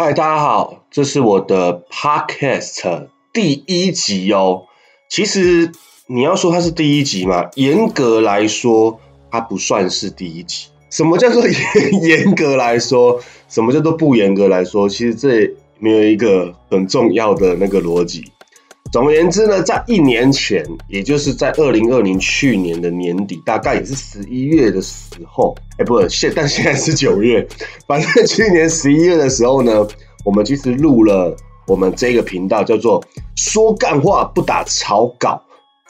嗨，大家好，这是我的 podcast 第一集哦。其实你要说它是第一集嘛，严格来说，它不算是第一集。什么叫做严 严格来说？什么叫做不严格来说？其实这没有一个很重要的那个逻辑。总而言之呢，在一年前，也就是在二零二零去年的年底，大概也是十一月的时候，哎，不是，现但现在是九月，反正去年十一月的时候呢，我们其实录了我们这个频道叫做“说干话不打草稿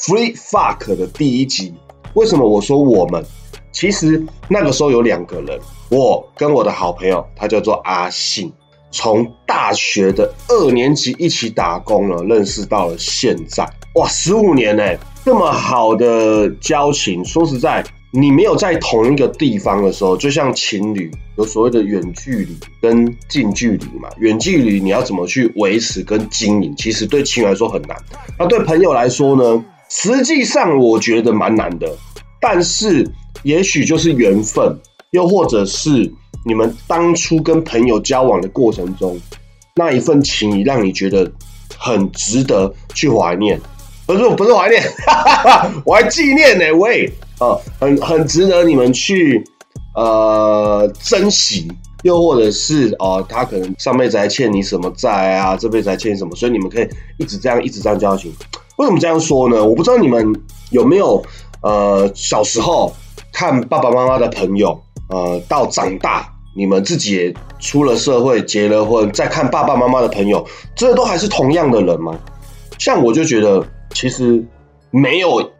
”（Free Fuck） 的第一集。为什么我说我们？其实那个时候有两个人，我跟我的好朋友，他叫做阿信。从大学的二年级一起打工了，认识到了现在，哇，十五年呢，这么好的交情。说实在，你没有在同一个地方的时候，就像情侣有所谓的远距离跟近距离嘛。远距离你要怎么去维持跟经营，其实对情侣来说很难。那对朋友来说呢？实际上我觉得蛮难的，但是也许就是缘分，又或者是。你们当初跟朋友交往的过程中，那一份情谊让你觉得很值得去怀念，不是不是怀念，我还纪念呢，喂，啊，很很值得你们去呃珍惜，又或者是哦，他可能上辈子还欠你什么债啊，这辈子还欠你什么，所以你们可以一直这样一直这样交情。为什么这样说呢？我不知道你们有没有呃小时候看爸爸妈妈的朋友。呃，到长大，你们自己也出了社会，结了婚，再看爸爸妈妈的朋友，这都还是同样的人吗？像我就觉得，其实没有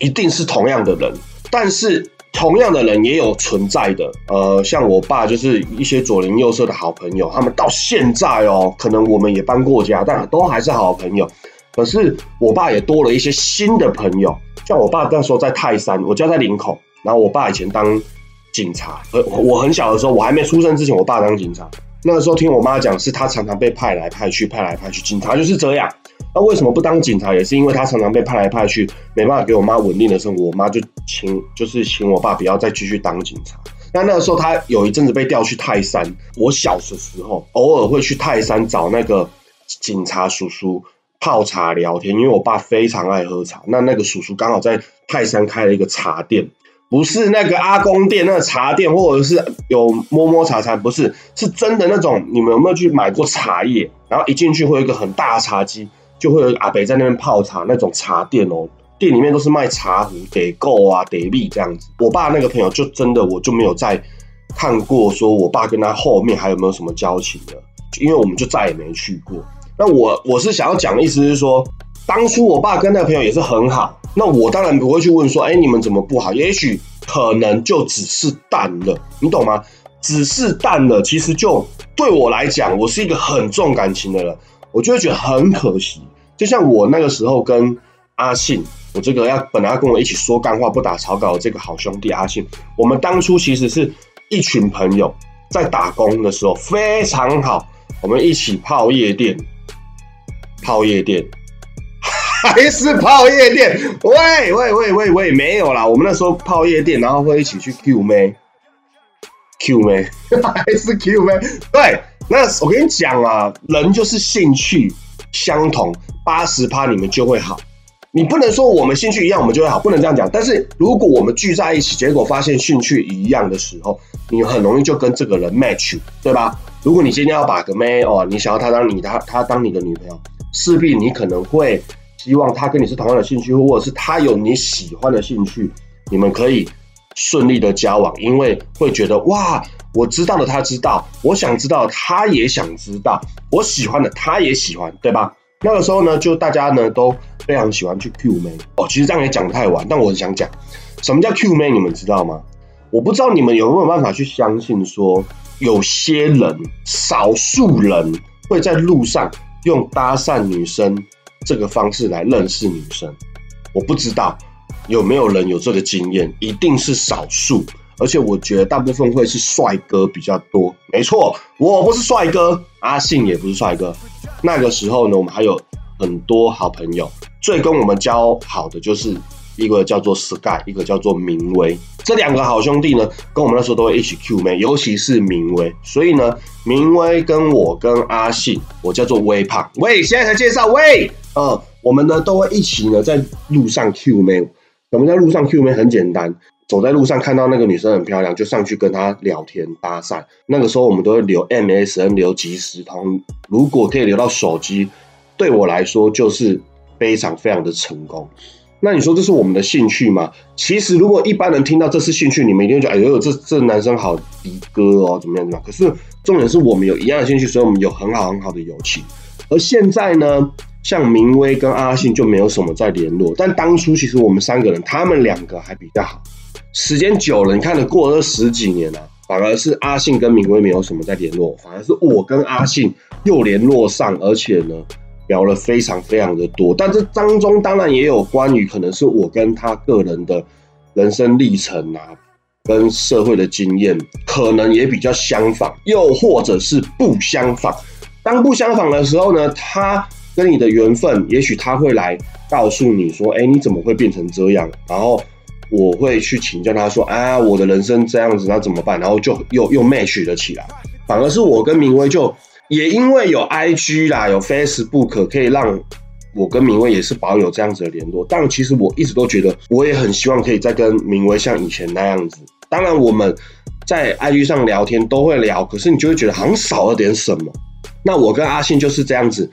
一定是同样的人，但是同样的人也有存在的。呃，像我爸就是一些左邻右舍的好朋友，他们到现在哦，可能我们也搬过家，但都还是好朋友。可是我爸也多了一些新的朋友，像我爸那时候在泰山，我家在林口，然后我爸以前当。警察，呃，我很小的时候，我还没出生之前，我爸当警察。那个时候听我妈讲，是他常常被派来派去，派来派去。警察就是这样。那为什么不当警察？也是因为他常常被派来派去，没办法给我妈稳定的生活。我妈就请，就是请我爸不要再继续当警察。那那个时候他有一阵子被调去泰山。我小的时候，偶尔会去泰山找那个警察叔叔泡茶聊天，因为我爸非常爱喝茶。那那个叔叔刚好在泰山开了一个茶店。不是那个阿公店那个茶店，或者是有摸摸茶茶，不是，是真的那种。你们有没有去买过茶叶？然后一进去会有一个很大的茶几，就会有阿北在那边泡茶那种茶店哦。店里面都是卖茶壶、得够啊、得力这样子。我爸那个朋友就真的我就没有再看过，说我爸跟他后面还有没有什么交情的，因为我们就再也没去过。那我我是想要讲的意思是说。当初我爸跟那个朋友也是很好，那我当然不会去问说，哎，你们怎么不好？也许可能就只是淡了，你懂吗？只是淡了，其实就对我来讲，我是一个很重感情的人，我就会觉得很可惜。就像我那个时候跟阿信，我这个要本来要跟我一起说干话不打草稿的这个好兄弟阿信，我们当初其实是一群朋友在打工的时候非常好，我们一起泡夜店，泡夜店。还是泡夜店？喂喂喂喂喂，没有啦！我们那时候泡夜店，然后会一起去 Q 妹，Q 妹 还是 Q 妹？对，那我跟你讲啊，人就是兴趣相同，八十趴你们就会好。你不能说我们兴趣一样，我们就会好，不能这样讲。但是如果我们聚在一起，结果发现兴趣一样的时候，你很容易就跟这个人 match，对吧？如果你今天要把个妹哦，你想要她当你他他当你的女朋友，势必你可能会。希望他跟你是同样的兴趣，或者是他有你喜欢的兴趣，你们可以顺利的交往，因为会觉得哇，我知道的他知道，我想知道他也想知道，我喜欢的他也喜欢，对吧？那个时候呢，就大家呢都非常喜欢去 Q 妹哦。其实这样也讲太晚，但我很想讲，什么叫 Q 妹？你们知道吗？我不知道你们有没有办法去相信，说有些人，少数人会在路上用搭讪女生。这个方式来认识女生，我不知道有没有人有这个经验，一定是少数，而且我觉得大部分会是帅哥比较多。没错，我不是帅哥，阿信也不是帅哥。那个时候呢，我们还有很多好朋友，最跟我们交好的就是一个叫做 Sky，一个叫做明威。这两个好兄弟呢，跟我们那时候都会一起 Q 妹，尤其是明威。所以呢，明威跟我跟阿信，我叫做微胖。喂，现在才介绍喂，呃，我们呢都会一起呢在路上 Q 妹。我们在路上 Q 妹很简单，走在路上看到那个女生很漂亮，就上去跟她聊天搭讪。那个时候我们都会留 MSN 留即时通，如果可以留到手机，对我来说就是非常非常的成功。那你说这是我们的兴趣吗？其实如果一般人听到这是兴趣，你们一定会觉得哎呦，这这男生好的哥哦，怎么样怎么样？可是重点是我们有一样的兴趣，所以我们有很好很好的友情。而现在呢？像明威跟阿信就没有什么在联络，但当初其实我们三个人，他们两个还比较好。时间久了，你看了过了十几年了，反而是阿信跟明威没有什么在联络，反而是我跟阿信又联络上，而且呢聊了非常非常的多。但这当中当然也有关于可能是我跟他个人的人生历程啊，跟社会的经验可能也比较相仿，又或者是不相仿。当不相仿的时候呢，他。跟你的缘分，也许他会来告诉你说：“哎，你怎么会变成这样？”然后我会去请教他说：“啊，我的人生这样子，那怎么办？”然后就又又 match 了起来。反而是我跟明威就也因为有 IG 啦，有 Facebook 可以让我跟明威也是保有这样子的联络。但其实我一直都觉得，我也很希望可以再跟明威像以前那样子。当然我们在 IG 上聊天都会聊，可是你就会觉得好像少了点什么。那我跟阿信就是这样子。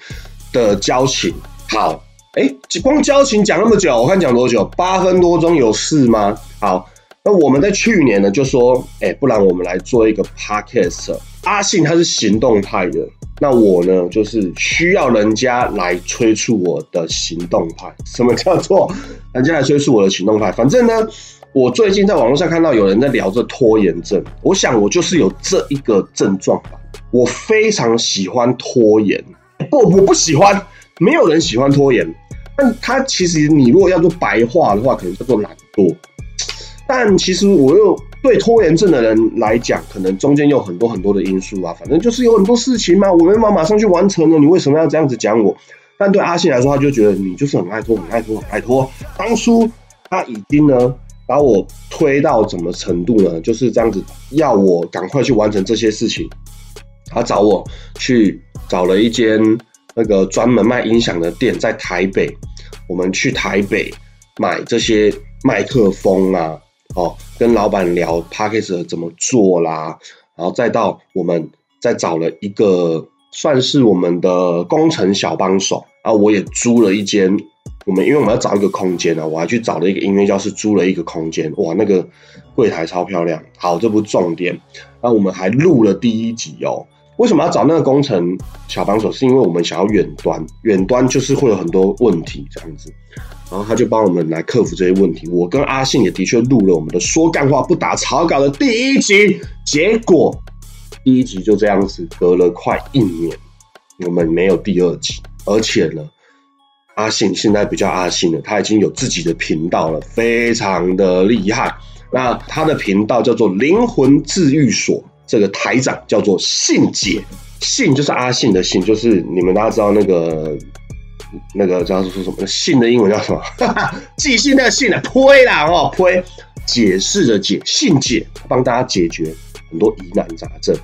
的交情好，哎，光交情讲那么久，我看讲多久？八分多钟有事吗？好，那我们在去年呢就说，哎，不然我们来做一个 podcast。阿信他是行动派的，那我呢就是需要人家来催促我的行动派。什么叫做 人家来催促我的行动派？反正呢，我最近在网络上看到有人在聊这拖延症，我想我就是有这一个症状吧。我非常喜欢拖延。不，我不喜欢，没有人喜欢拖延。但他其实，你如果要做白话的话，可能叫做懒惰。但其实我又对拖延症的人来讲，可能中间有很多很多的因素啊。反正就是有很多事情嘛，我没法马上去完成了。你为什么要这样子讲我？但对阿信来说，他就觉得你就是很爱拖，很爱拖，很爱拖。当初他已经呢把我推到什么程度呢？就是这样子，要我赶快去完成这些事情。他找我去。找了一间那个专门卖音响的店，在台北。我们去台北买这些麦克风啊，哦，跟老板聊 p a c k a g e 怎么做啦，然后再到我们再找了一个算是我们的工程小帮手，然后我也租了一间。我们因为我们要找一个空间呢，我还去找了一个音乐教室，租了一个空间。哇，那个柜台超漂亮。好，这不重点。那我们还录了第一集哦。为什么要找那个工程小帮手？是因为我们想要远端，远端就是会有很多问题这样子，然后他就帮我们来克服这些问题。我跟阿信也的确录了我们的说干话不打草稿的第一集，结果第一集就这样子，隔了快一年，我们没有第二集，而且呢，阿信现在不叫阿信了，他已经有自己的频道了，非常的厉害。那他的频道叫做灵魂治愈所。这个台长叫做信姐，信就是阿信的信，就是你们大家知道那个那个叫做说什么？信的英文叫什么？哈 哈寄信那个信啊，推啦哦，推解释的解，信姐帮大家解决很多疑难杂症。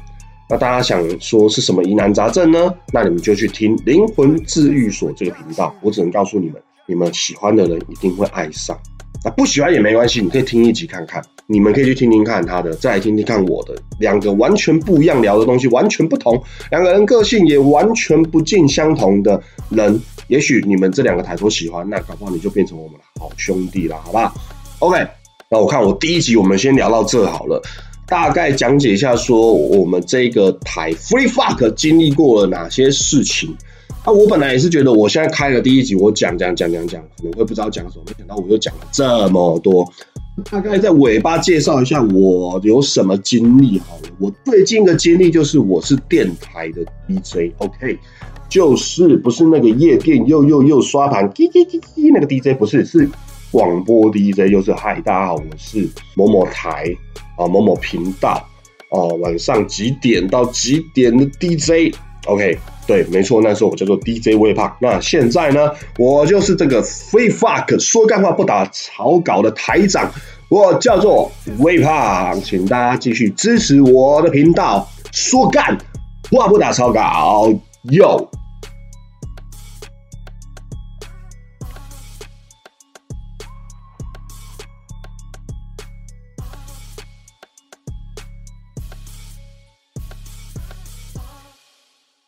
那大家想说是什么疑难杂症呢？那你们就去听灵魂治愈所这个频道。我只能告诉你们，你们喜欢的人一定会爱上。那不喜欢也没关系，你可以听一集看看。你们可以去听听看他的，再来听听看我的，两个完全不一样，聊的东西完全不同，两个人个性也完全不尽相同的人，也许你们这两个台都喜欢，那搞不好你就变成我们的好兄弟了，好吧？OK，那我看我第一集我们先聊到这好了，大概讲解一下说我们这个台 Free Fuck 经历过了哪些事情。那我本来也是觉得，我现在开了第一集，我讲讲讲讲讲，可能会不知道讲什么，没想到我又讲了这么多。大概在尾巴介绍一下我有什么经历好了。我最近的经历就是我是电台的 DJ，OK，就是不是那个夜店又又又刷盘叽叽叽叽那个 DJ，不是，是广播 DJ，又是嗨，大家好，我是某某台啊某某频道哦，晚上几点到几点的 DJ，OK。对，没错，那时候我叫做 DJ 微胖。那现在呢，我就是这个 Free Fuck 说干话不打草稿的台长，我叫做微胖，请大家继续支持我的频道，说干话不打草稿，哟。